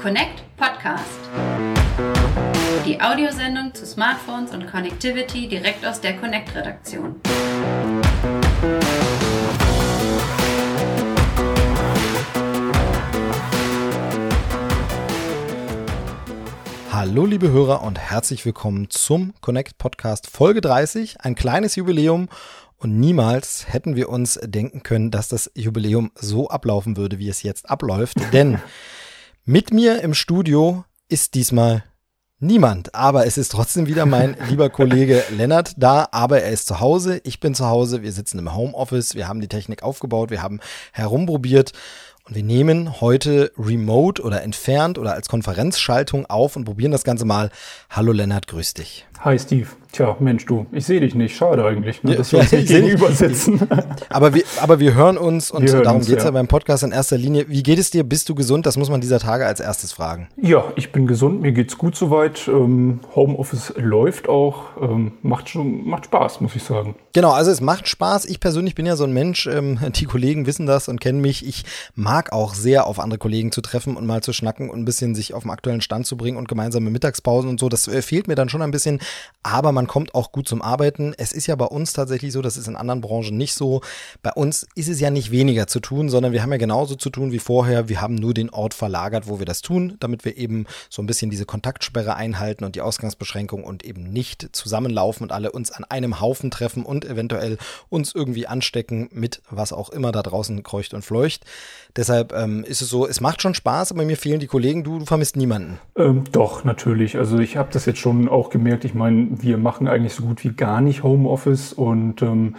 Connect Podcast. Die Audiosendung zu Smartphones und Connectivity direkt aus der Connect-Redaktion. Hallo liebe Hörer und herzlich willkommen zum Connect Podcast Folge 30, ein kleines Jubiläum und niemals hätten wir uns denken können, dass das Jubiläum so ablaufen würde, wie es jetzt abläuft. Denn mit mir im Studio ist diesmal niemand. Aber es ist trotzdem wieder mein lieber Kollege Lennart da. Aber er ist zu Hause. Ich bin zu Hause. Wir sitzen im Homeoffice. Wir haben die Technik aufgebaut. Wir haben herumprobiert. Und wir nehmen heute remote oder entfernt oder als Konferenzschaltung auf und probieren das Ganze mal. Hallo Lennart, grüß dich. Hi Steve. Tja, Mensch, du, ich sehe dich nicht. Schade eigentlich, ne, dass wir uns nicht gegenüber sitzen. aber, wir, aber wir hören uns und hören darum geht es ja. ja beim Podcast in erster Linie. Wie geht es dir? Bist du gesund? Das muss man dieser Tage als erstes fragen. Ja, ich bin gesund, mir geht's gut soweit. Ähm, Homeoffice läuft auch. Ähm, macht, schon, macht Spaß, muss ich sagen. Genau, also es macht Spaß. Ich persönlich bin ja so ein Mensch, ähm, die Kollegen wissen das und kennen mich. Ich mag auch sehr, auf andere Kollegen zu treffen und mal zu schnacken und ein bisschen sich auf den aktuellen Stand zu bringen und gemeinsame Mittagspausen und so. Das äh, fehlt mir dann schon ein bisschen aber man kommt auch gut zum Arbeiten. Es ist ja bei uns tatsächlich so, das ist in anderen Branchen nicht so. Bei uns ist es ja nicht weniger zu tun, sondern wir haben ja genauso zu tun wie vorher. Wir haben nur den Ort verlagert, wo wir das tun, damit wir eben so ein bisschen diese Kontaktsperre einhalten und die Ausgangsbeschränkung und eben nicht zusammenlaufen und alle uns an einem Haufen treffen und eventuell uns irgendwie anstecken mit was auch immer da draußen kreucht und fleucht. Deshalb ähm, ist es so, es macht schon Spaß, aber mir fehlen die Kollegen. Du, du vermisst niemanden. Ähm, doch, natürlich. Also ich habe das jetzt schon auch gemerkt. Ich meine, wir machen eigentlich so gut wie gar nicht Homeoffice und ähm,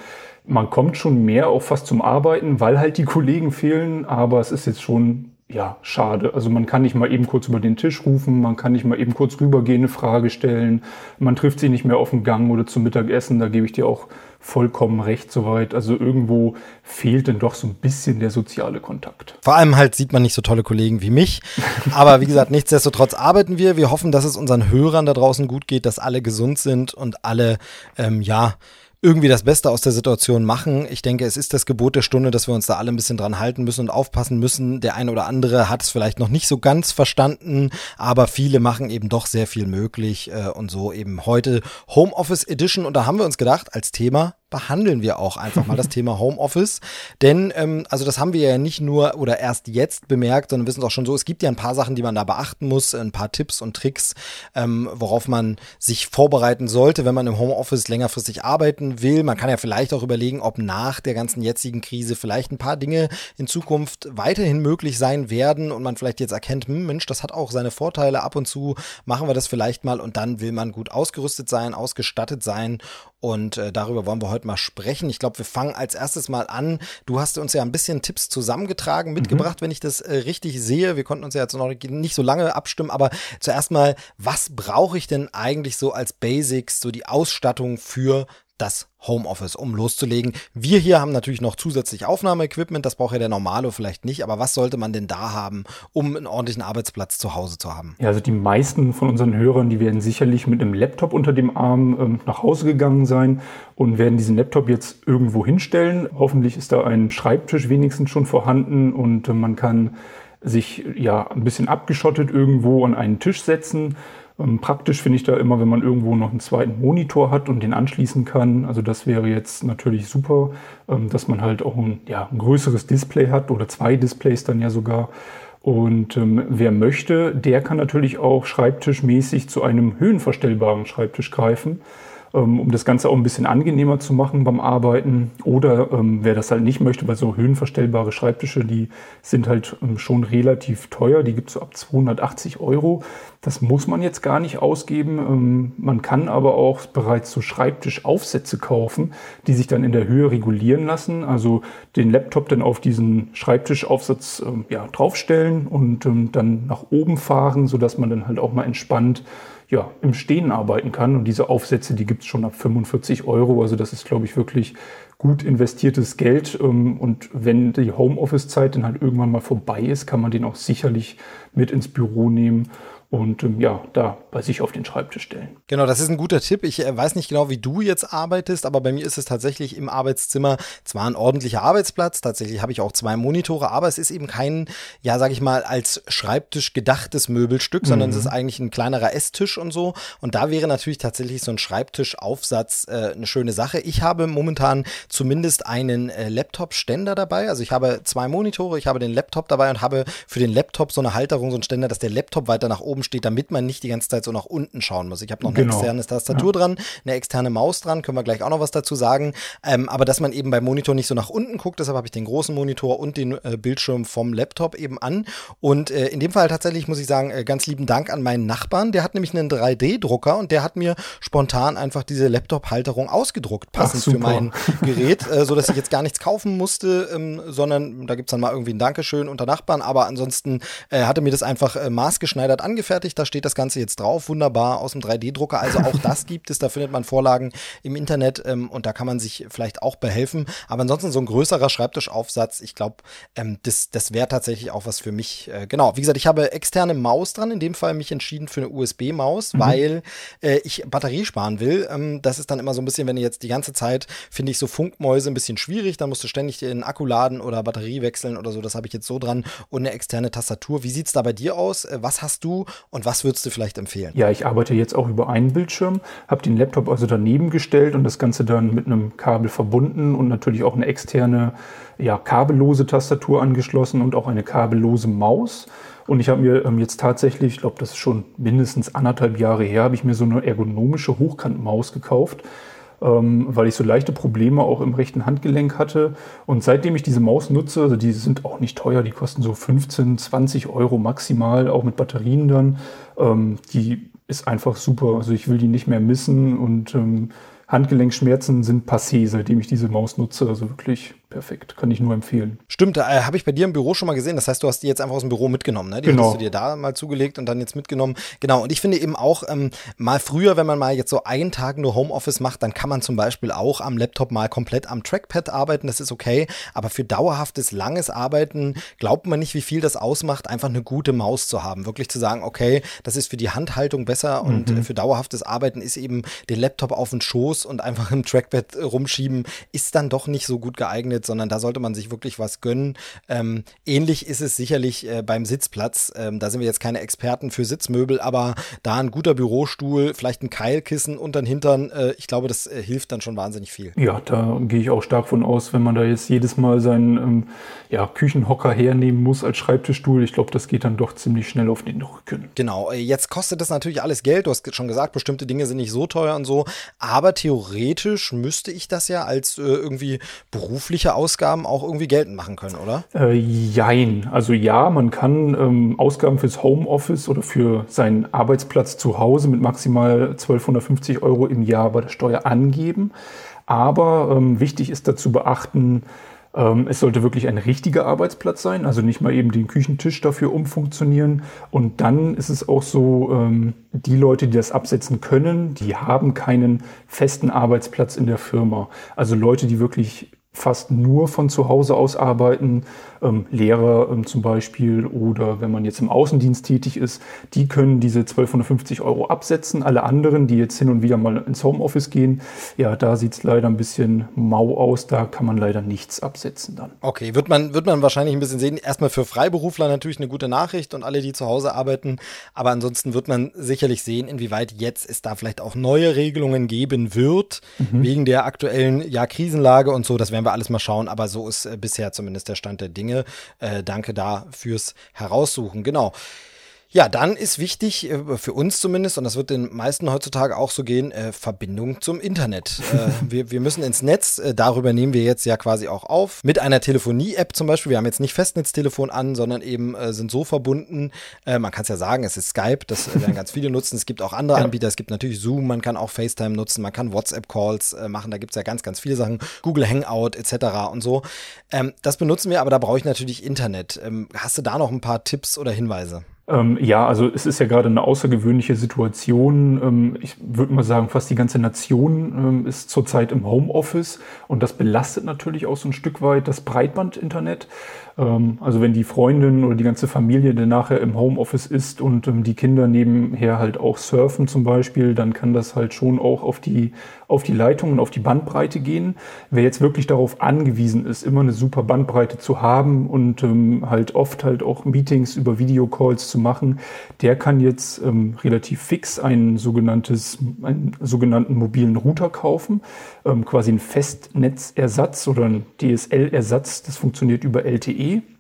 man kommt schon mehr auch fast zum Arbeiten, weil halt die Kollegen fehlen. Aber es ist jetzt schon ja, schade. Also man kann nicht mal eben kurz über den Tisch rufen, man kann nicht mal eben kurz rübergehen, eine Frage stellen, man trifft sich nicht mehr auf dem Gang oder zum Mittagessen, da gebe ich dir auch vollkommen recht soweit. Also irgendwo fehlt denn doch so ein bisschen der soziale Kontakt. Vor allem halt sieht man nicht so tolle Kollegen wie mich. Aber wie gesagt, nichtsdestotrotz arbeiten wir. Wir hoffen, dass es unseren Hörern da draußen gut geht, dass alle gesund sind und alle, ähm, ja, irgendwie das Beste aus der Situation machen. Ich denke, es ist das Gebot der Stunde, dass wir uns da alle ein bisschen dran halten müssen und aufpassen müssen. Der eine oder andere hat es vielleicht noch nicht so ganz verstanden, aber viele machen eben doch sehr viel möglich äh, und so eben heute Homeoffice Edition. Und da haben wir uns gedacht, als Thema behandeln wir auch einfach mal das Thema Homeoffice. Denn, ähm, also das haben wir ja nicht nur oder erst jetzt bemerkt, sondern wissen auch schon so, es gibt ja ein paar Sachen, die man da beachten muss, ein paar Tipps und Tricks, ähm, worauf man sich vorbereiten sollte, wenn man im Homeoffice längerfristig arbeiten will. Man kann ja vielleicht auch überlegen, ob nach der ganzen jetzigen Krise vielleicht ein paar Dinge in Zukunft weiterhin möglich sein werden und man vielleicht jetzt erkennt, hm, Mensch, das hat auch seine Vorteile. Ab und zu machen wir das vielleicht mal und dann will man gut ausgerüstet sein, ausgestattet sein und äh, darüber wollen wir heute mal sprechen. Ich glaube, wir fangen als erstes mal an. Du hast uns ja ein bisschen Tipps zusammengetragen, mitgebracht, mhm. wenn ich das äh, richtig sehe. Wir konnten uns ja jetzt noch nicht so lange abstimmen, aber zuerst mal, was brauche ich denn eigentlich so als Basics, so die Ausstattung für das Homeoffice, um loszulegen. Wir hier haben natürlich noch zusätzlich Aufnahmeequipment, das braucht ja der Normalo vielleicht nicht, aber was sollte man denn da haben, um einen ordentlichen Arbeitsplatz zu Hause zu haben? Ja, also die meisten von unseren Hörern, die werden sicherlich mit einem Laptop unter dem Arm ähm, nach Hause gegangen sein und werden diesen Laptop jetzt irgendwo hinstellen. Hoffentlich ist da ein Schreibtisch wenigstens schon vorhanden und äh, man kann sich ja ein bisschen abgeschottet irgendwo an einen Tisch setzen ähm, praktisch finde ich da immer, wenn man irgendwo noch einen zweiten Monitor hat und den anschließen kann. Also das wäre jetzt natürlich super, ähm, dass man halt auch ein, ja, ein größeres Display hat oder zwei Displays dann ja sogar. Und ähm, wer möchte, der kann natürlich auch schreibtischmäßig zu einem höhenverstellbaren Schreibtisch greifen. Ähm, um das Ganze auch ein bisschen angenehmer zu machen beim Arbeiten. Oder ähm, wer das halt nicht möchte, weil so höhenverstellbare Schreibtische, die sind halt ähm, schon relativ teuer. Die gibt es so ab 280 Euro. Das muss man jetzt gar nicht ausgeben. Ähm, man kann aber auch bereits so Schreibtischaufsätze kaufen, die sich dann in der Höhe regulieren lassen. Also den Laptop dann auf diesen Schreibtischaufsatz ähm, ja, draufstellen und ähm, dann nach oben fahren, sodass man dann halt auch mal entspannt ja, im Stehen arbeiten kann. Und diese Aufsätze, die gibt es schon ab 45 Euro. Also das ist, glaube ich, wirklich gut investiertes Geld. Ähm, und wenn die Homeoffice-Zeit dann halt irgendwann mal vorbei ist, kann man den auch sicherlich mit ins Büro nehmen und ähm, ja, da bei sich auf den Schreibtisch stellen. Genau, das ist ein guter Tipp. Ich äh, weiß nicht genau, wie du jetzt arbeitest, aber bei mir ist es tatsächlich im Arbeitszimmer zwar ein ordentlicher Arbeitsplatz, tatsächlich habe ich auch zwei Monitore, aber es ist eben kein, ja, sag ich mal, als Schreibtisch gedachtes Möbelstück, sondern mhm. es ist eigentlich ein kleinerer Esstisch und so. Und da wäre natürlich tatsächlich so ein Schreibtischaufsatz äh, eine schöne Sache. Ich habe momentan zumindest einen äh, Laptop-Ständer dabei. Also ich habe zwei Monitore, ich habe den Laptop dabei und habe für den Laptop so eine Halterung, so einen Ständer, dass der Laptop weiter nach oben steht, damit man nicht die ganze Zeit so nach unten schauen muss. Ich habe noch eine genau. externe Tastatur ja. dran, eine externe Maus dran, können wir gleich auch noch was dazu sagen. Ähm, aber dass man eben beim Monitor nicht so nach unten guckt, deshalb habe ich den großen Monitor und den äh, Bildschirm vom Laptop eben an. Und äh, in dem Fall tatsächlich muss ich sagen, äh, ganz lieben Dank an meinen Nachbarn. Der hat nämlich einen 3D-Drucker und der hat mir spontan einfach diese Laptop-Halterung ausgedruckt, passend Ach, für mein Gerät, äh, so dass ich jetzt gar nichts kaufen musste, ähm, sondern da gibt es dann mal irgendwie ein Dankeschön unter Nachbarn. Aber ansonsten äh, hatte mir das einfach äh, maßgeschneidert angefertigt. Da steht das Ganze jetzt drauf, wunderbar aus dem 3D-Drucker. Also auch das gibt es. Da findet man Vorlagen im Internet ähm, und da kann man sich vielleicht auch behelfen. Aber ansonsten so ein größerer Schreibtischaufsatz, ich glaube, ähm, das, das wäre tatsächlich auch was für mich. Äh, genau, wie gesagt, ich habe externe Maus dran. In dem Fall mich entschieden für eine USB-Maus, mhm. weil äh, ich Batterie sparen will. Ähm, das ist dann immer so ein bisschen, wenn ihr jetzt die ganze Zeit, finde ich, so Funkmäuse ein bisschen schwierig. Da musst du ständig den Akku laden oder Batterie wechseln oder so. Das habe ich jetzt so dran und eine externe Tastatur. Wie sieht es da bei dir aus? Äh, was hast du und was würdest du vielleicht empfehlen? Ja, ich arbeite jetzt auch über einen Bildschirm, habe den Laptop also daneben gestellt und das Ganze dann mit einem Kabel verbunden und natürlich auch eine externe, ja, kabellose Tastatur angeschlossen und auch eine kabellose Maus. Und ich habe mir ähm, jetzt tatsächlich, ich glaube, das ist schon mindestens anderthalb Jahre her, habe ich mir so eine ergonomische Hochkantmaus gekauft ähm, weil ich so leichte Probleme auch im rechten Handgelenk hatte. Und seitdem ich diese Maus nutze, also die sind auch nicht teuer, die kosten so 15, 20 Euro maximal, auch mit Batterien dann. Ähm, die ist einfach super. Also ich will die nicht mehr missen und ähm, Handgelenkschmerzen sind passé, seitdem ich diese Maus nutze. Also wirklich perfekt. Kann ich nur empfehlen. Stimmt, äh, habe ich bei dir im Büro schon mal gesehen. Das heißt, du hast die jetzt einfach aus dem Büro mitgenommen, ne? Die genau. hast du dir da mal zugelegt und dann jetzt mitgenommen. Genau, und ich finde eben auch, ähm, mal früher, wenn man mal jetzt so einen Tag nur Homeoffice macht, dann kann man zum Beispiel auch am Laptop mal komplett am Trackpad arbeiten. Das ist okay. Aber für dauerhaftes, langes Arbeiten glaubt man nicht, wie viel das ausmacht, einfach eine gute Maus zu haben. Wirklich zu sagen, okay, das ist für die Handhaltung besser mhm. und für dauerhaftes Arbeiten ist eben den Laptop auf den Schoß und einfach im Trackpad rumschieben, ist dann doch nicht so gut geeignet, sondern da sollte man sich wirklich was gönnen. Ähm, ähnlich ist es sicherlich äh, beim Sitzplatz. Ähm, da sind wir jetzt keine Experten für Sitzmöbel, aber da ein guter Bürostuhl, vielleicht ein Keilkissen unter den Hintern, äh, ich glaube, das äh, hilft dann schon wahnsinnig viel. Ja, da gehe ich auch stark von aus, wenn man da jetzt jedes Mal seinen ähm, ja, Küchenhocker hernehmen muss als Schreibtischstuhl. Ich glaube, das geht dann doch ziemlich schnell auf den Rücken. Genau, äh, jetzt kostet das natürlich alles Geld. Du hast schon gesagt, bestimmte Dinge sind nicht so teuer und so, aber theoretisch müsste ich das ja als äh, irgendwie berufliche Ausgaben auch irgendwie geltend machen können, oder? Äh, jein. Also ja, man kann ähm, Ausgaben fürs Homeoffice oder für seinen Arbeitsplatz zu Hause mit maximal 1250 Euro im Jahr bei der Steuer angeben. Aber ähm, wichtig ist dazu beachten, ähm, es sollte wirklich ein richtiger Arbeitsplatz sein, also nicht mal eben den Küchentisch dafür umfunktionieren. Und dann ist es auch so, ähm, die Leute, die das absetzen können, die haben keinen festen Arbeitsplatz in der Firma. Also Leute, die wirklich fast nur von zu Hause aus arbeiten, ähm, Lehrer ähm, zum Beispiel oder wenn man jetzt im Außendienst tätig ist, die können diese 1250 Euro absetzen. Alle anderen, die jetzt hin und wieder mal ins Homeoffice gehen, ja, da sieht es leider ein bisschen mau aus, da kann man leider nichts absetzen dann. Okay, wird man, wird man wahrscheinlich ein bisschen sehen. Erstmal für Freiberufler natürlich eine gute Nachricht und alle, die zu Hause arbeiten, aber ansonsten wird man sicherlich sehen, inwieweit jetzt es da vielleicht auch neue Regelungen geben wird, mhm. wegen der aktuellen ja, Krisenlage und so. Das werden wir alles mal schauen, aber so ist äh, bisher zumindest der Stand der Dinge. Dinge. Äh, danke da fürs Heraussuchen. Genau. Ja, dann ist wichtig, äh, für uns zumindest, und das wird den meisten heutzutage auch so gehen, äh, Verbindung zum Internet. äh, wir, wir müssen ins Netz, darüber nehmen wir jetzt ja quasi auch auf. Mit einer Telefonie-App zum Beispiel, wir haben jetzt nicht Festnetztelefon an, sondern eben sind so verbunden. Man kann es ja sagen, es ist Skype, das werden ganz viele nutzen. Es gibt auch andere ja. Anbieter, es gibt natürlich Zoom, man kann auch FaceTime nutzen, man kann WhatsApp-Calls machen, da gibt es ja ganz, ganz viele Sachen, Google Hangout etc. und so. Ähm, das benutzen wir, aber da brauche ich natürlich Internet. Ähm, hast du da noch ein paar Tipps oder Hinweise? Ähm, ja, also es ist ja gerade eine außergewöhnliche Situation. Ähm, ich würde mal sagen, fast die ganze Nation ähm, ist zurzeit im Homeoffice und das belastet natürlich auch so ein Stück weit das Breitbandinternet. Ähm, also wenn die Freundin oder die ganze Familie dann nachher im Homeoffice ist und ähm, die Kinder nebenher halt auch surfen zum Beispiel, dann kann das halt schon auch auf die, auf die Leitung und auf die Bandbreite gehen. Wer jetzt wirklich darauf angewiesen ist, immer eine super Bandbreite zu haben und ähm, halt oft halt auch Meetings über Videocalls zu machen, der kann jetzt ähm, relativ fix ein sogenanntes, einen sogenannten mobilen Router kaufen, ähm, quasi ein Festnetzersatz oder ein DSL-Ersatz. Das funktioniert über LTE Energie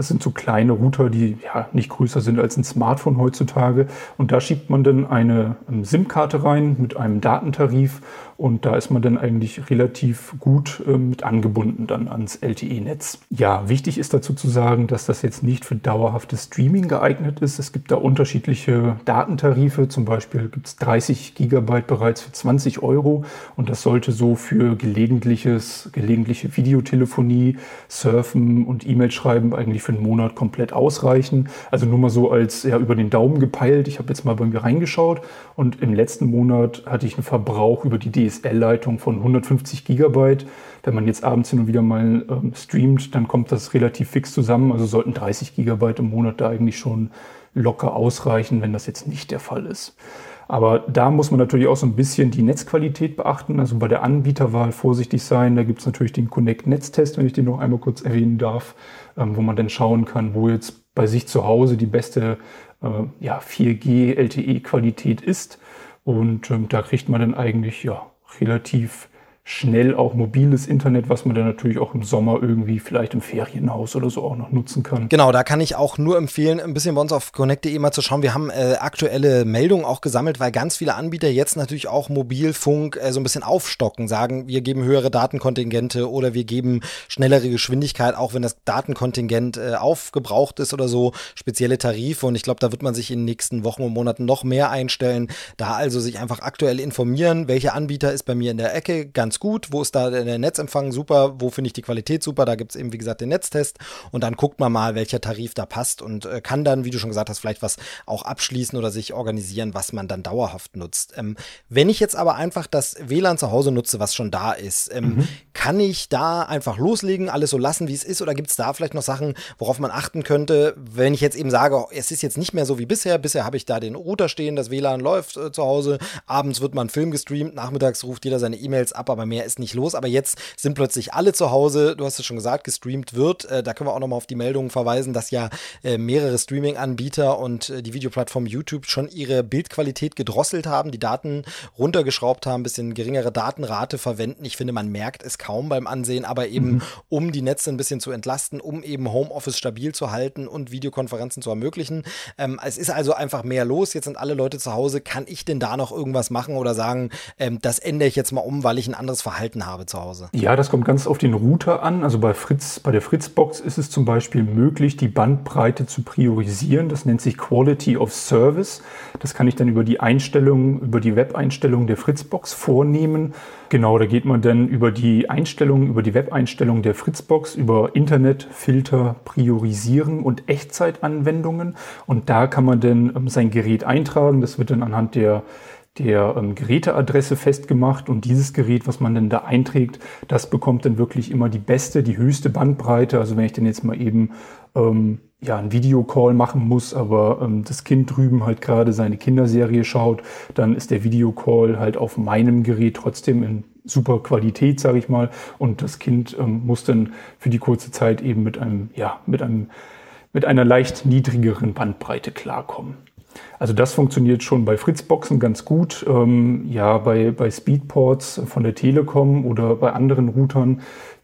das sind so kleine Router, die ja nicht größer sind als ein Smartphone heutzutage. Und da schiebt man dann eine SIM-Karte rein mit einem Datentarif und da ist man dann eigentlich relativ gut äh, mit angebunden dann ans LTE-Netz. Ja, wichtig ist dazu zu sagen, dass das jetzt nicht für dauerhaftes Streaming geeignet ist. Es gibt da unterschiedliche Datentarife. Zum Beispiel gibt es 30 Gigabyte bereits für 20 Euro. Und das sollte so für gelegentliches, gelegentliche Videotelefonie, Surfen und E-Mail schreiben eigentlich für einen Monat komplett ausreichen. Also nur mal so als ja, über den Daumen gepeilt. Ich habe jetzt mal bei mir reingeschaut und im letzten Monat hatte ich einen Verbrauch über die DSL DSL-Leitung von 150 Gigabyte. Wenn man jetzt abends hin und wieder mal ähm, streamt, dann kommt das relativ fix zusammen. Also sollten 30 Gigabyte im Monat da eigentlich schon locker ausreichen, wenn das jetzt nicht der Fall ist. Aber da muss man natürlich auch so ein bisschen die Netzqualität beachten. Also bei der Anbieterwahl vorsichtig sein. Da gibt es natürlich den Connect-Netztest, wenn ich den noch einmal kurz erwähnen darf, ähm, wo man dann schauen kann, wo jetzt bei sich zu Hause die beste äh, ja, 4G LTE-Qualität ist. Und ähm, da kriegt man dann eigentlich ja relativ schnell auch mobiles Internet, was man dann natürlich auch im Sommer irgendwie vielleicht im Ferienhaus oder so auch noch nutzen kann. Genau, da kann ich auch nur empfehlen, ein bisschen bei uns auf connect.de mal zu schauen. Wir haben äh, aktuelle Meldungen auch gesammelt, weil ganz viele Anbieter jetzt natürlich auch Mobilfunk äh, so ein bisschen aufstocken, sagen, wir geben höhere Datenkontingente oder wir geben schnellere Geschwindigkeit, auch wenn das Datenkontingent äh, aufgebraucht ist oder so, spezielle Tarife. Und ich glaube, da wird man sich in den nächsten Wochen und Monaten noch mehr einstellen. Da also sich einfach aktuell informieren, welcher Anbieter ist bei mir in der Ecke ganz gut, wo ist da der Netzempfang super, wo finde ich die Qualität super, da gibt es eben, wie gesagt, den Netztest. Und dann guckt man mal, welcher Tarif da passt und äh, kann dann, wie du schon gesagt hast, vielleicht was auch abschließen oder sich organisieren, was man dann dauerhaft nutzt. Ähm, wenn ich jetzt aber einfach das WLAN zu Hause nutze, was schon da ist, ähm, mhm. kann ich da einfach loslegen, alles so lassen, wie es ist? Oder gibt es da vielleicht noch Sachen, worauf man achten könnte, wenn ich jetzt eben sage, es ist jetzt nicht mehr so wie bisher, bisher habe ich da den Router stehen, das WLAN läuft äh, zu Hause, abends wird man Film gestreamt, nachmittags ruft jeder seine E-Mails ab, aber mehr ist nicht los. Aber jetzt sind plötzlich alle zu Hause. Du hast es schon gesagt, gestreamt wird. Äh, da können wir auch nochmal auf die Meldungen verweisen, dass ja äh, mehrere Streaming-Anbieter und äh, die Videoplattform YouTube schon ihre Bildqualität gedrosselt haben, die Daten runtergeschraubt haben, ein bisschen geringere Datenrate verwenden. Ich finde, man merkt es kaum beim Ansehen, aber eben mhm. um die Netze ein bisschen zu entlasten, um eben Homeoffice stabil zu halten und Videokonferenzen zu ermöglichen. Ähm, es ist also einfach mehr los. Jetzt sind alle Leute zu Hause. Kann ich denn da noch irgendwas machen oder sagen, ähm, das ändere ich jetzt mal um, weil ich ein anderes Verhalten Verhalten habe zu Hause? Ja, das kommt ganz auf den Router an. Also bei Fritz, bei der Fritzbox ist es zum Beispiel möglich, die Bandbreite zu priorisieren. Das nennt sich Quality of Service. Das kann ich dann über die Einstellungen, über die Web-Einstellungen der Fritzbox vornehmen. Genau, da geht man dann über die Einstellungen, über die Web-Einstellungen der Fritzbox, über Internet, Filter, Priorisieren und Echtzeitanwendungen. Und da kann man dann ähm, sein Gerät eintragen. Das wird dann anhand der der ähm, Geräteadresse festgemacht und dieses Gerät, was man dann da einträgt, das bekommt dann wirklich immer die beste, die höchste Bandbreite. Also wenn ich dann jetzt mal eben ähm, ja, ein Videocall machen muss, aber ähm, das Kind drüben halt gerade seine Kinderserie schaut, dann ist der Videocall halt auf meinem Gerät trotzdem in super Qualität, sage ich mal, und das Kind ähm, muss dann für die kurze Zeit eben mit einem, ja, mit einem, mit einer leicht niedrigeren Bandbreite klarkommen. Also das funktioniert schon bei Fritzboxen ganz gut. Ähm, ja, bei, bei Speedports von der Telekom oder bei anderen Routern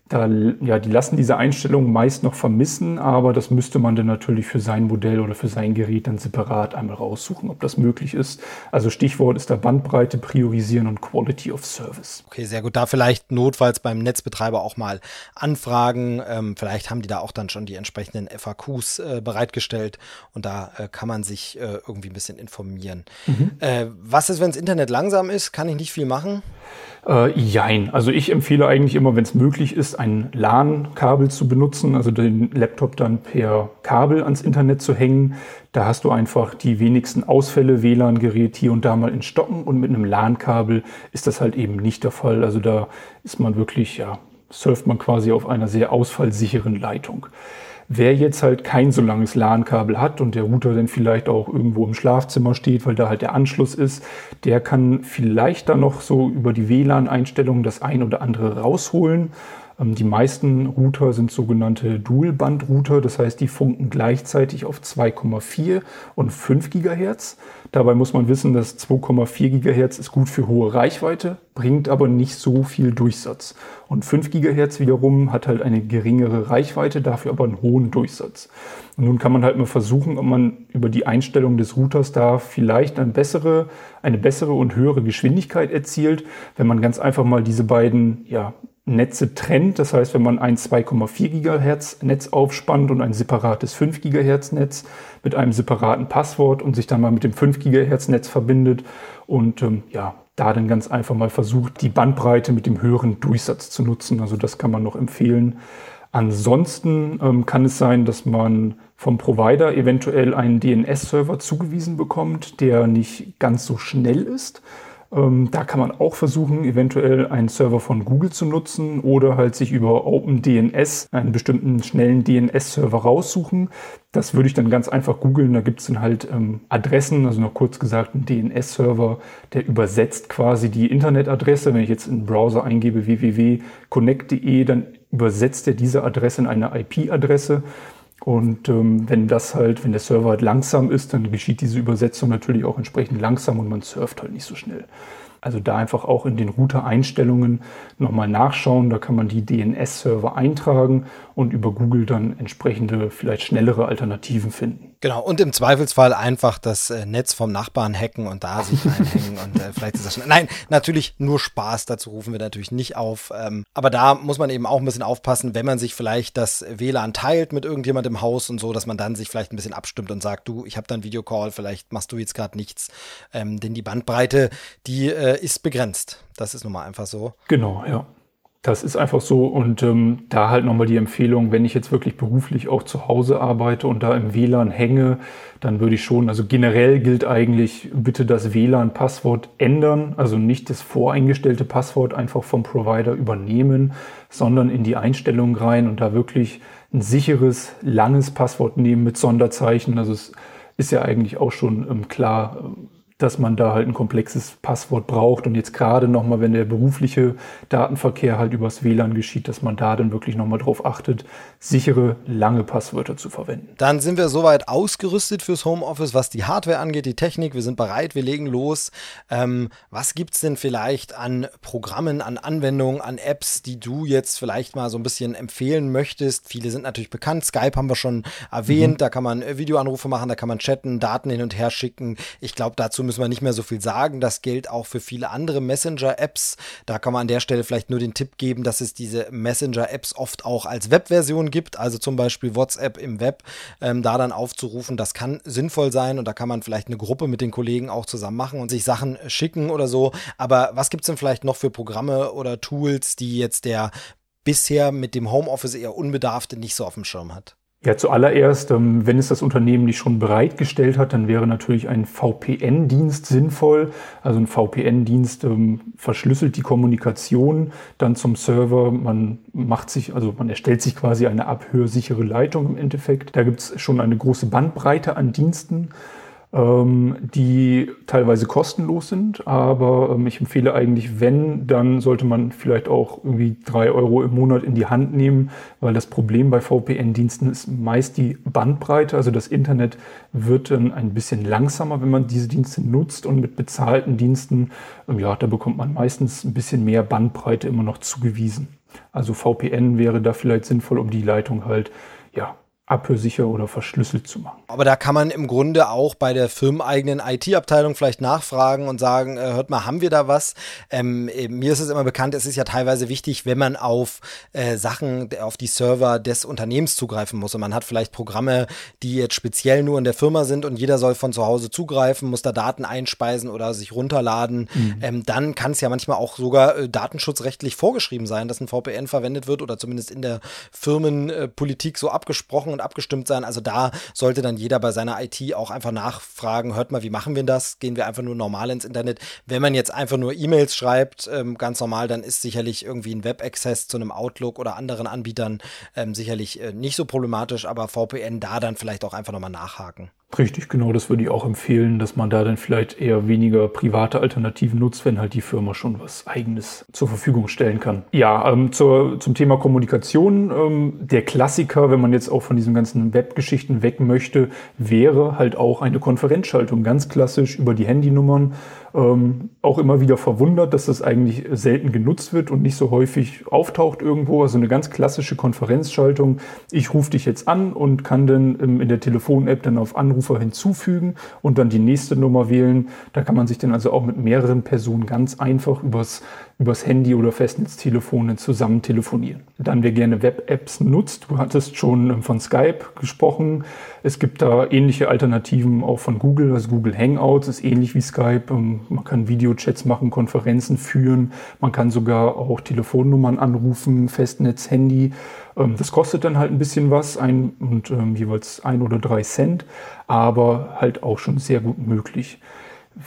da, ja, die lassen diese Einstellungen meist noch vermissen, aber das müsste man dann natürlich für sein Modell oder für sein Gerät dann separat einmal raussuchen, ob das möglich ist. Also Stichwort ist da Bandbreite priorisieren und Quality of Service. Okay, sehr gut. Da vielleicht notfalls beim Netzbetreiber auch mal anfragen. Ähm, vielleicht haben die da auch dann schon die entsprechenden FAQs äh, bereitgestellt und da äh, kann man sich äh, irgendwie ein bisschen informieren. Mhm. Äh, was ist, wenn das Internet langsam ist? Kann ich nicht viel machen? Äh, jein. Also ich empfehle eigentlich immer, wenn es möglich ist, ein LAN-Kabel zu benutzen, also den Laptop dann per Kabel ans Internet zu hängen. Da hast du einfach die wenigsten Ausfälle, WLAN-Gerät hier und da mal in Stocken und mit einem LAN-Kabel ist das halt eben nicht der Fall. Also da ist man wirklich, ja, surft man quasi auf einer sehr ausfallsicheren Leitung. Wer jetzt halt kein so langes LAN-Kabel hat und der Router dann vielleicht auch irgendwo im Schlafzimmer steht, weil da halt der Anschluss ist, der kann vielleicht dann noch so über die WLAN-Einstellungen das ein oder andere rausholen. Ähm, die meisten Router sind sogenannte Dual-Band-Router, das heißt, die funken gleichzeitig auf 2,4 und 5 Gigahertz. Dabei muss man wissen, dass 2,4 Gigahertz ist gut für hohe Reichweite, bringt aber nicht so viel Durchsatz. Und 5 Gigahertz wiederum hat halt eine geringere Reichweite, dafür aber einen hohen Durchsatz. Und nun kann man halt mal versuchen, ob man über die Einstellung des Routers da vielleicht eine bessere, eine bessere und höhere Geschwindigkeit erzielt, wenn man ganz einfach mal diese beiden ja, Netze trennt. Das heißt, wenn man ein 2,4 Gigahertz Netz aufspannt und ein separates 5 Gigahertz Netz mit einem separaten Passwort und sich dann mal mit dem 5 Gigahertz Netz verbindet und ähm, ja, da dann ganz einfach mal versucht, die Bandbreite mit dem höheren Durchsatz zu nutzen. Also das kann man noch empfehlen. Ansonsten ähm, kann es sein, dass man vom Provider eventuell einen DNS-Server zugewiesen bekommt, der nicht ganz so schnell ist. Ähm, da kann man auch versuchen, eventuell einen Server von Google zu nutzen oder halt sich über OpenDNS einen bestimmten schnellen DNS-Server raussuchen. Das würde ich dann ganz einfach googeln. Da gibt es dann halt ähm, Adressen, also noch kurz gesagt ein DNS-Server, der übersetzt quasi die Internetadresse. Wenn ich jetzt in den Browser eingebe www.connect.de, dann übersetzt er diese Adresse in eine IP-Adresse. Und ähm, wenn das halt, wenn der Server halt langsam ist, dann geschieht diese Übersetzung natürlich auch entsprechend langsam und man surft halt nicht so schnell. Also da einfach auch in den Router-Einstellungen nochmal nachschauen. Da kann man die DNS-Server eintragen und über Google dann entsprechende, vielleicht schnellere Alternativen finden. Genau, und im Zweifelsfall einfach das äh, Netz vom Nachbarn hacken und da sich einhängen und äh, vielleicht ist das schnell. Nein, natürlich nur Spaß, dazu rufen wir natürlich nicht auf. Ähm, aber da muss man eben auch ein bisschen aufpassen, wenn man sich vielleicht das WLAN teilt mit irgendjemand im Haus und so, dass man dann sich vielleicht ein bisschen abstimmt und sagt, du, ich habe dann Videocall, vielleicht machst du jetzt gerade nichts. Ähm, denn die Bandbreite, die äh, ist begrenzt. Das ist nun mal einfach so. Genau, ja. Das ist einfach so und ähm, da halt nochmal die Empfehlung, wenn ich jetzt wirklich beruflich auch zu Hause arbeite und da im WLAN hänge, dann würde ich schon, also generell gilt eigentlich, bitte das WLAN-Passwort ändern, also nicht das voreingestellte Passwort einfach vom Provider übernehmen, sondern in die Einstellung rein und da wirklich ein sicheres, langes Passwort nehmen mit Sonderzeichen. Also es ist ja eigentlich auch schon ähm, klar, dass man da halt ein komplexes Passwort braucht und jetzt gerade nochmal, wenn der berufliche Datenverkehr halt übers WLAN geschieht, dass man da dann wirklich nochmal drauf achtet, sichere, lange Passwörter zu verwenden. Dann sind wir soweit ausgerüstet fürs Homeoffice, was die Hardware angeht, die Technik. Wir sind bereit, wir legen los. Ähm, was gibt's denn vielleicht an Programmen, an Anwendungen, an Apps, die du jetzt vielleicht mal so ein bisschen empfehlen möchtest? Viele sind natürlich bekannt. Skype haben wir schon erwähnt. Mhm. Da kann man Videoanrufe machen, da kann man chatten, Daten hin und her schicken. Ich glaube, dazu müssen wir nicht mehr so viel sagen. Das gilt auch für viele andere Messenger-Apps. Da kann man an der Stelle vielleicht nur den Tipp geben, dass es diese Messenger-Apps oft auch als Webversion gibt, also zum Beispiel WhatsApp im Web, ähm, da dann aufzurufen. Das kann sinnvoll sein und da kann man vielleicht eine Gruppe mit den Kollegen auch zusammen machen und sich Sachen schicken oder so. Aber was gibt es denn vielleicht noch für Programme oder Tools, die jetzt der bisher mit dem Homeoffice eher Unbedarfte nicht so auf dem Schirm hat? Ja, zuallererst, ähm, wenn es das Unternehmen nicht schon bereitgestellt hat, dann wäre natürlich ein VPN-Dienst sinnvoll. Also ein VPN-Dienst ähm, verschlüsselt die Kommunikation dann zum Server. Man macht sich, also man erstellt sich quasi eine abhörsichere Leitung im Endeffekt. Da gibt es schon eine große Bandbreite an Diensten die teilweise kostenlos sind. Aber ähm, ich empfehle eigentlich, wenn, dann sollte man vielleicht auch irgendwie drei Euro im Monat in die Hand nehmen, weil das Problem bei VPN-Diensten ist meist die Bandbreite. Also das Internet wird dann ein bisschen langsamer, wenn man diese Dienste nutzt und mit bezahlten Diensten, ähm, ja, da bekommt man meistens ein bisschen mehr Bandbreite immer noch zugewiesen. Also VPN wäre da vielleicht sinnvoll, um die Leitung halt ja, abhörsicher oder verschlüsselt zu machen. Aber da kann man im Grunde auch bei der firmeneigenen IT-Abteilung vielleicht nachfragen und sagen, äh, hört mal, haben wir da was? Ähm, äh, mir ist es immer bekannt, es ist ja teilweise wichtig, wenn man auf äh, Sachen, auf die Server des Unternehmens zugreifen muss. Und man hat vielleicht Programme, die jetzt speziell nur in der Firma sind und jeder soll von zu Hause zugreifen, muss da Daten einspeisen oder sich runterladen. Mhm. Ähm, dann kann es ja manchmal auch sogar äh, datenschutzrechtlich vorgeschrieben sein, dass ein VPN verwendet wird oder zumindest in der Firmenpolitik so abgesprochen und abgestimmt sein. Also da sollte dann jeder bei seiner IT auch einfach nachfragen, hört mal, wie machen wir das? Gehen wir einfach nur normal ins Internet? Wenn man jetzt einfach nur E-Mails schreibt, ähm, ganz normal, dann ist sicherlich irgendwie ein Web-Access zu einem Outlook oder anderen Anbietern ähm, sicherlich äh, nicht so problematisch, aber VPN da dann vielleicht auch einfach nochmal nachhaken. Richtig, genau, das würde ich auch empfehlen, dass man da dann vielleicht eher weniger private Alternativen nutzt, wenn halt die Firma schon was eigenes zur Verfügung stellen kann. Ja, ähm, zur, zum Thema Kommunikation, ähm, der Klassiker, wenn man jetzt auch von diesen ganzen Webgeschichten weg möchte, wäre halt auch eine Konferenzschaltung, ganz klassisch über die Handynummern. Ähm, auch immer wieder verwundert, dass das eigentlich selten genutzt wird und nicht so häufig auftaucht irgendwo. Also eine ganz klassische Konferenzschaltung. Ich rufe dich jetzt an und kann dann ähm, in der Telefon-App dann auf Anrufer hinzufügen und dann die nächste Nummer wählen. Da kann man sich dann also auch mit mehreren Personen ganz einfach übers übers Handy oder Festnetztelefone zusammen telefonieren. Dann, wer gerne Web-Apps nutzt, du hattest schon ähm, von Skype gesprochen. Es gibt da ähnliche Alternativen auch von Google. Also Google Hangouts ist ähnlich wie Skype. Ähm, man kann Videochats machen, Konferenzen führen. Man kann sogar auch Telefonnummern anrufen, Festnetz, Handy. Ähm, das kostet dann halt ein bisschen was, ein und jeweils ein oder drei Cent, aber halt auch schon sehr gut möglich.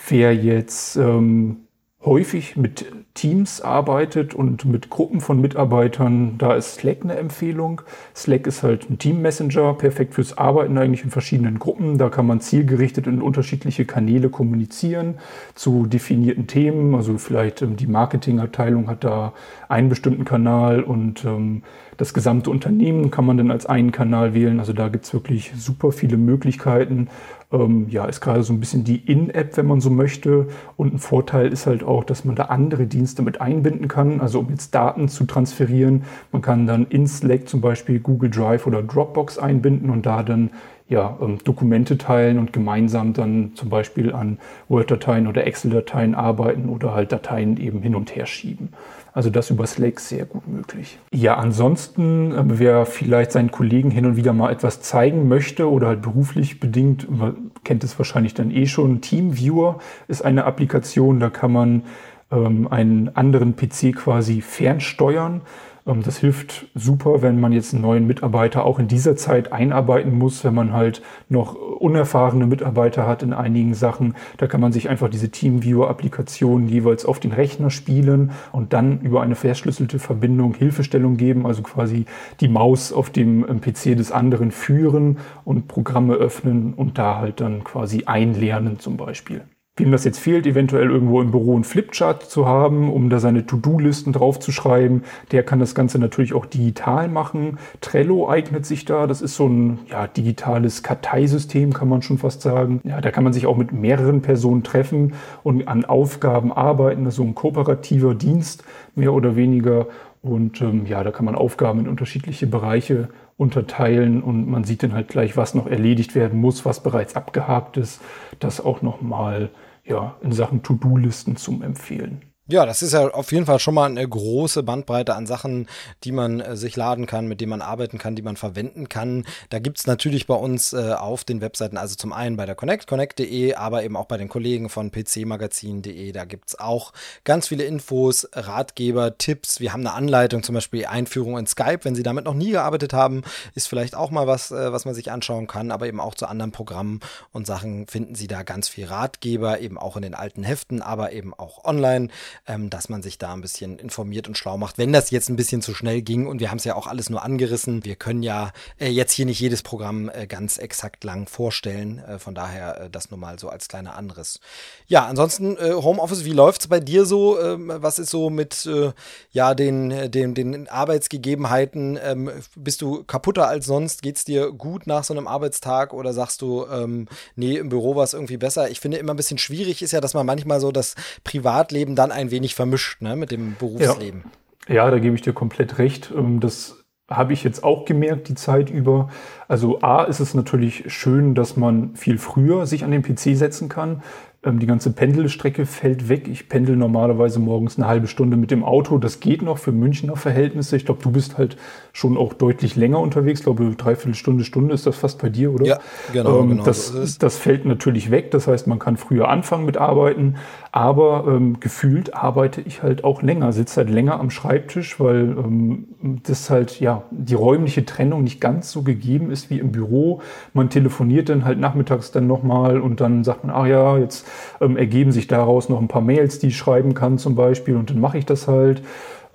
Wer jetzt ähm, häufig mit Teams arbeitet und mit Gruppen von Mitarbeitern, da ist Slack eine Empfehlung. Slack ist halt ein Team-Messenger, perfekt fürs Arbeiten eigentlich in verschiedenen Gruppen. Da kann man zielgerichtet in unterschiedliche Kanäle kommunizieren zu definierten Themen. Also vielleicht ähm, die Marketingabteilung hat da einen bestimmten Kanal und ähm, das gesamte Unternehmen kann man dann als einen Kanal wählen. Also da gibt's wirklich super viele Möglichkeiten. Ähm, ja, ist gerade so ein bisschen die In-App, wenn man so möchte. Und ein Vorteil ist halt auch, dass man da andere Dienste mit einbinden kann. Also um jetzt Daten zu transferieren. Man kann dann in Slack zum Beispiel Google Drive oder Dropbox einbinden und da dann ja, ähm, Dokumente teilen und gemeinsam dann zum Beispiel an Word-Dateien oder Excel-Dateien arbeiten oder halt Dateien eben hin und her schieben. Also das über Slack sehr gut möglich. Ja, ansonsten, äh, wer vielleicht seinen Kollegen hin und wieder mal etwas zeigen möchte oder halt beruflich bedingt, kennt es wahrscheinlich dann eh schon. TeamViewer ist eine Applikation, da kann man ähm, einen anderen PC quasi fernsteuern. Ähm, das hilft super, wenn man jetzt einen neuen Mitarbeiter auch in dieser Zeit einarbeiten muss, wenn man halt noch unerfahrene Mitarbeiter hat in einigen Sachen. Da kann man sich einfach diese TeamViewer-Applikation jeweils auf den Rechner spielen und dann über eine verschlüsselte Verbindung Hilfestellung geben, also quasi die Maus auf dem ähm, PC des anderen führen und Programme öffnen und da halt dann quasi einlernen zum Beispiel. Wem das jetzt fehlt, eventuell irgendwo im Büro einen Flipchart zu haben, um da seine To-Do-Listen draufzuschreiben, der kann das Ganze natürlich auch digital machen. Trello eignet sich da. Das ist so ein ja, digitales Karteisystem, kann man schon fast sagen. Ja, da kann man sich auch mit mehreren Personen treffen und an Aufgaben arbeiten. Das ist so ein kooperativer Dienst, mehr oder weniger. Und ähm, ja, da kann man Aufgaben in unterschiedliche Bereiche unterteilen und man sieht dann halt gleich, was noch erledigt werden muss, was bereits abgehakt ist. Das auch nochmal ja, in Sachen To-Do-Listen zum Empfehlen. Ja, das ist ja auf jeden Fall schon mal eine große Bandbreite an Sachen, die man äh, sich laden kann, mit denen man arbeiten kann, die man verwenden kann. Da gibt's natürlich bei uns äh, auf den Webseiten, also zum einen bei der Connect, connect.de, aber eben auch bei den Kollegen von pcmagazin.de. Da gibt's auch ganz viele Infos, Ratgeber, Tipps. Wir haben eine Anleitung, zum Beispiel Einführung in Skype. Wenn Sie damit noch nie gearbeitet haben, ist vielleicht auch mal was, äh, was man sich anschauen kann, aber eben auch zu anderen Programmen und Sachen finden Sie da ganz viel Ratgeber, eben auch in den alten Heften, aber eben auch online ähm, dass man sich da ein bisschen informiert und schlau macht. Wenn das jetzt ein bisschen zu schnell ging und wir haben es ja auch alles nur angerissen, wir können ja äh, jetzt hier nicht jedes Programm äh, ganz exakt lang vorstellen. Äh, von daher äh, das nur mal so als kleiner Anriss. Ja, ansonsten äh, Homeoffice, wie läuft's bei dir so? Ähm, was ist so mit äh, ja den, den, den Arbeitsgegebenheiten? Ähm, bist du kaputter als sonst? Geht's dir gut nach so einem Arbeitstag oder sagst du, ähm, nee, im Büro war es irgendwie besser? Ich finde immer ein bisschen schwierig ist ja, dass man manchmal so das Privatleben dann ein wenig vermischt ne, mit dem Berufsleben. Ja. ja, da gebe ich dir komplett recht. Ähm, das habe ich jetzt auch gemerkt die Zeit über. Also A ist es natürlich schön, dass man viel früher sich an den PC setzen kann. Ähm, die ganze Pendelstrecke fällt weg. Ich pendel normalerweise morgens eine halbe Stunde mit dem Auto. Das geht noch für Münchner Verhältnisse. Ich glaube, du bist halt schon auch deutlich länger unterwegs. Ich glaube, dreiviertel Stunde, Stunde ist das fast bei dir, oder? Ja, genau. Ähm, genau das, so das fällt natürlich weg. Das heißt, man kann früher anfangen mit Arbeiten. Aber ähm, gefühlt arbeite ich halt auch länger, sitze halt länger am Schreibtisch, weil ähm, das halt, ja, die räumliche Trennung nicht ganz so gegeben ist wie im Büro. Man telefoniert dann halt nachmittags dann nochmal und dann sagt man, ach ja, jetzt ähm, ergeben sich daraus noch ein paar Mails, die ich schreiben kann zum Beispiel und dann mache ich das halt.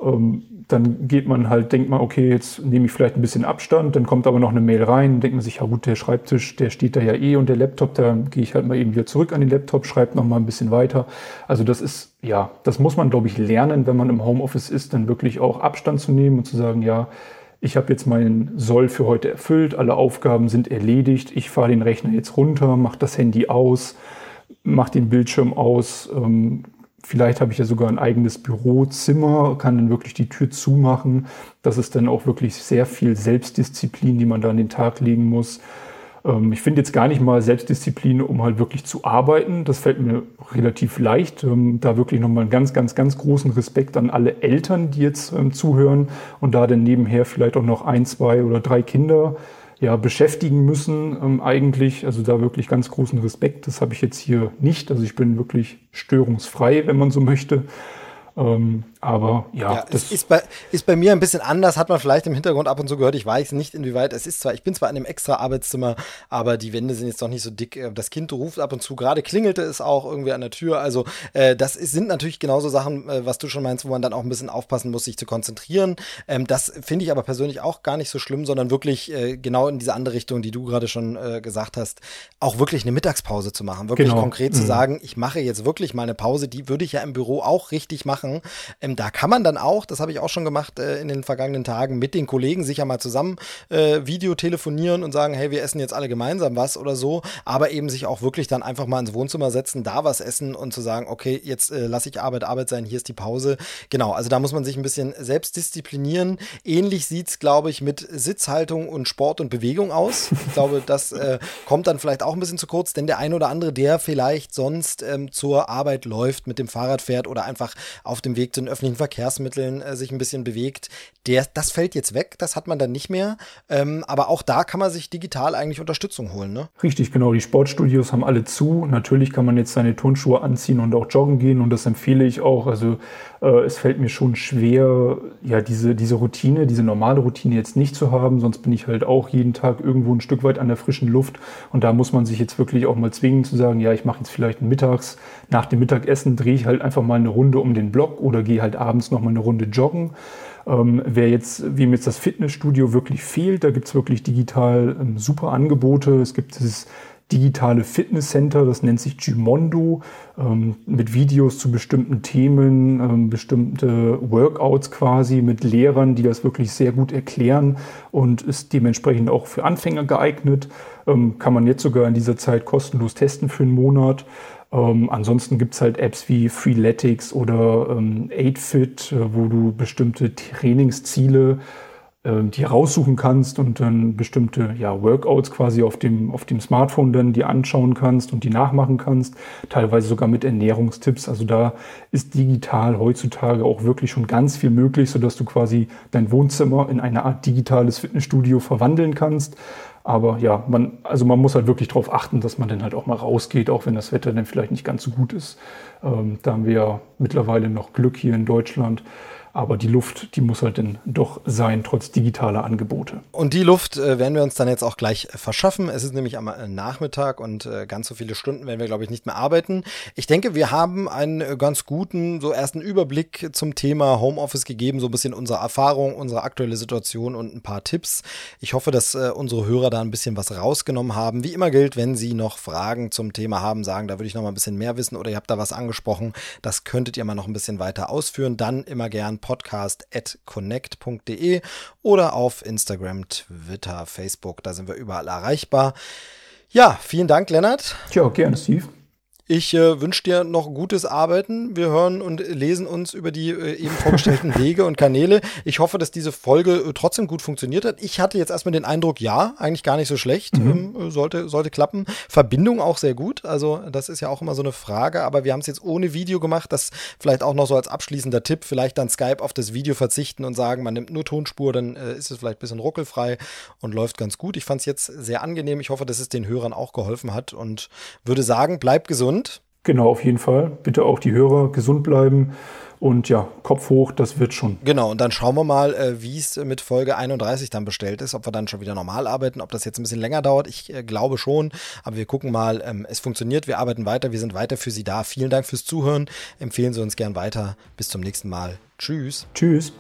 Ähm, dann geht man halt, denkt man, okay, jetzt nehme ich vielleicht ein bisschen Abstand, dann kommt aber noch eine Mail rein, denkt man sich, ja gut, der Schreibtisch, der steht da ja eh und der Laptop, da gehe ich halt mal eben wieder zurück an den Laptop, schreibe noch mal ein bisschen weiter. Also das ist, ja, das muss man, glaube ich, lernen, wenn man im Homeoffice ist, dann wirklich auch Abstand zu nehmen und zu sagen, ja, ich habe jetzt meinen Soll für heute erfüllt, alle Aufgaben sind erledigt, ich fahre den Rechner jetzt runter, mache das Handy aus, mache den Bildschirm aus. Ähm, vielleicht habe ich ja sogar ein eigenes Bürozimmer, kann dann wirklich die Tür zumachen. Das ist dann auch wirklich sehr viel Selbstdisziplin, die man da an den Tag legen muss. Ähm, ich finde jetzt gar nicht mal Selbstdisziplin, um halt wirklich zu arbeiten. Das fällt mir relativ leicht. Ähm, da wirklich nochmal einen ganz, ganz, ganz großen Respekt an alle Eltern, die jetzt ähm, zuhören und da dann nebenher vielleicht auch noch ein, zwei oder drei Kinder ja, beschäftigen müssen ähm, eigentlich. Also da wirklich ganz großen Respekt. Das habe ich jetzt hier nicht. Also ich bin wirklich störungsfrei, wenn man so möchte. Ähm, aber ja, ja das ist bei, ist bei mir ein bisschen anders, hat man vielleicht im Hintergrund ab und zu gehört. Ich weiß nicht, inwieweit es ist zwar, ich bin zwar in einem extra Arbeitszimmer, aber die Wände sind jetzt doch nicht so dick. Äh, das Kind ruft ab und zu, gerade klingelte es auch irgendwie an der Tür. Also äh, das ist, sind natürlich genauso Sachen, äh, was du schon meinst, wo man dann auch ein bisschen aufpassen muss, sich zu konzentrieren. Ähm, das finde ich aber persönlich auch gar nicht so schlimm, sondern wirklich äh, genau in diese andere Richtung, die du gerade schon äh, gesagt hast, auch wirklich eine Mittagspause zu machen. Wirklich genau. konkret mhm. zu sagen, ich mache jetzt wirklich mal eine Pause, die würde ich ja im Büro auch richtig machen machen. Ähm, da kann man dann auch, das habe ich auch schon gemacht äh, in den vergangenen Tagen, mit den Kollegen sicher mal zusammen äh, Video telefonieren und sagen, hey, wir essen jetzt alle gemeinsam was oder so, aber eben sich auch wirklich dann einfach mal ins Wohnzimmer setzen, da was essen und zu sagen, okay, jetzt äh, lasse ich Arbeit Arbeit sein, hier ist die Pause. Genau, also da muss man sich ein bisschen selbst disziplinieren. Ähnlich sieht es, glaube ich, mit Sitzhaltung und Sport und Bewegung aus. Ich glaube, das äh, kommt dann vielleicht auch ein bisschen zu kurz, denn der ein oder andere, der vielleicht sonst ähm, zur Arbeit läuft, mit dem Fahrrad fährt oder einfach auf dem Weg zu den öffentlichen Verkehrsmitteln äh, sich ein bisschen bewegt, der, das fällt jetzt weg, das hat man dann nicht mehr. Ähm, aber auch da kann man sich digital eigentlich Unterstützung holen. Ne? Richtig, genau. Die Sportstudios haben alle zu. Natürlich kann man jetzt seine Turnschuhe anziehen und auch joggen gehen und das empfehle ich auch. Also äh, es fällt mir schon schwer, ja, diese, diese Routine, diese normale Routine jetzt nicht zu haben. Sonst bin ich halt auch jeden Tag irgendwo ein Stück weit an der frischen Luft. Und da muss man sich jetzt wirklich auch mal zwingen zu sagen, ja, ich mache jetzt vielleicht mittags, nach dem Mittagessen drehe ich halt einfach mal eine Runde um den Block oder gehe halt abends noch mal eine Runde joggen. Ähm, wer jetzt, wie mir jetzt das Fitnessstudio wirklich fehlt, da gibt es wirklich digital ähm, super Angebote. Es gibt dieses digitale Fitnesscenter, das nennt sich Gimondo, ähm, mit Videos zu bestimmten Themen, ähm, bestimmte Workouts quasi mit Lehrern, die das wirklich sehr gut erklären und ist dementsprechend auch für Anfänger geeignet. Ähm, kann man jetzt sogar in dieser Zeit kostenlos testen für einen Monat. Ähm, ansonsten gibt's halt Apps wie Freeletics oder ähm, 8Fit, äh, wo du bestimmte Trainingsziele ähm, die raussuchen kannst und dann bestimmte ja, Workouts quasi auf dem, auf dem Smartphone dann die anschauen kannst und die nachmachen kannst, teilweise sogar mit Ernährungstipps. Also da ist digital heutzutage auch wirklich schon ganz viel möglich, sodass du quasi dein Wohnzimmer in eine Art digitales Fitnessstudio verwandeln kannst. Aber ja, man, also man muss halt wirklich darauf achten, dass man dann halt auch mal rausgeht, auch wenn das Wetter dann vielleicht nicht ganz so gut ist. Ähm, da haben wir ja mittlerweile noch Glück hier in Deutschland. Aber die Luft, die muss halt dann doch sein, trotz digitaler Angebote. Und die Luft äh, werden wir uns dann jetzt auch gleich äh, verschaffen. Es ist nämlich am äh, Nachmittag und ganz so viele Stunden werden wir, glaube ich, nicht mehr arbeiten. Ich denke, wir haben einen ganz guten, so ersten Überblick zum Thema Homeoffice gegeben, so ein bisschen unsere Erfahrung, unsere aktuelle Situation und ein paar Tipps. Ich hoffe, dass unsere Hörer da ein bisschen was rausgenommen haben. Wie immer gilt, wenn Sie noch Fragen zum Thema haben, sagen, da würde ich noch mal ein bisschen mehr wissen oder ihr habt da was angesprochen, das könntet ihr mal noch ein bisschen weiter ausführen, dann immer gern podcast.connect.de oder auf Instagram, Twitter, Facebook. Da sind wir überall erreichbar. Ja, vielen Dank, Lennart. Tja, gerne, Steve. Ich äh, wünsche dir noch gutes Arbeiten. Wir hören und lesen uns über die äh, eben vorgestellten Wege und Kanäle. Ich hoffe, dass diese Folge äh, trotzdem gut funktioniert hat. Ich hatte jetzt erstmal den Eindruck, ja, eigentlich gar nicht so schlecht. Mhm. Ähm, sollte, sollte klappen. Verbindung auch sehr gut. Also, das ist ja auch immer so eine Frage. Aber wir haben es jetzt ohne Video gemacht. Das vielleicht auch noch so als abschließender Tipp. Vielleicht dann Skype auf das Video verzichten und sagen, man nimmt nur Tonspur, dann äh, ist es vielleicht ein bisschen ruckelfrei und läuft ganz gut. Ich fand es jetzt sehr angenehm. Ich hoffe, dass es den Hörern auch geholfen hat und würde sagen, bleibt gesund gesund. Genau, auf jeden Fall. Bitte auch die Hörer gesund bleiben. Und ja, Kopf hoch, das wird schon. Genau, und dann schauen wir mal, äh, wie es mit Folge 31 dann bestellt ist, ob wir dann schon wieder normal arbeiten, ob das jetzt ein bisschen länger dauert. Ich äh, glaube schon, aber wir gucken mal. Ähm, es funktioniert, wir arbeiten weiter, wir sind weiter für Sie da. Vielen Dank fürs Zuhören. Empfehlen Sie uns gern weiter. Bis zum nächsten Mal. Tschüss. Tschüss.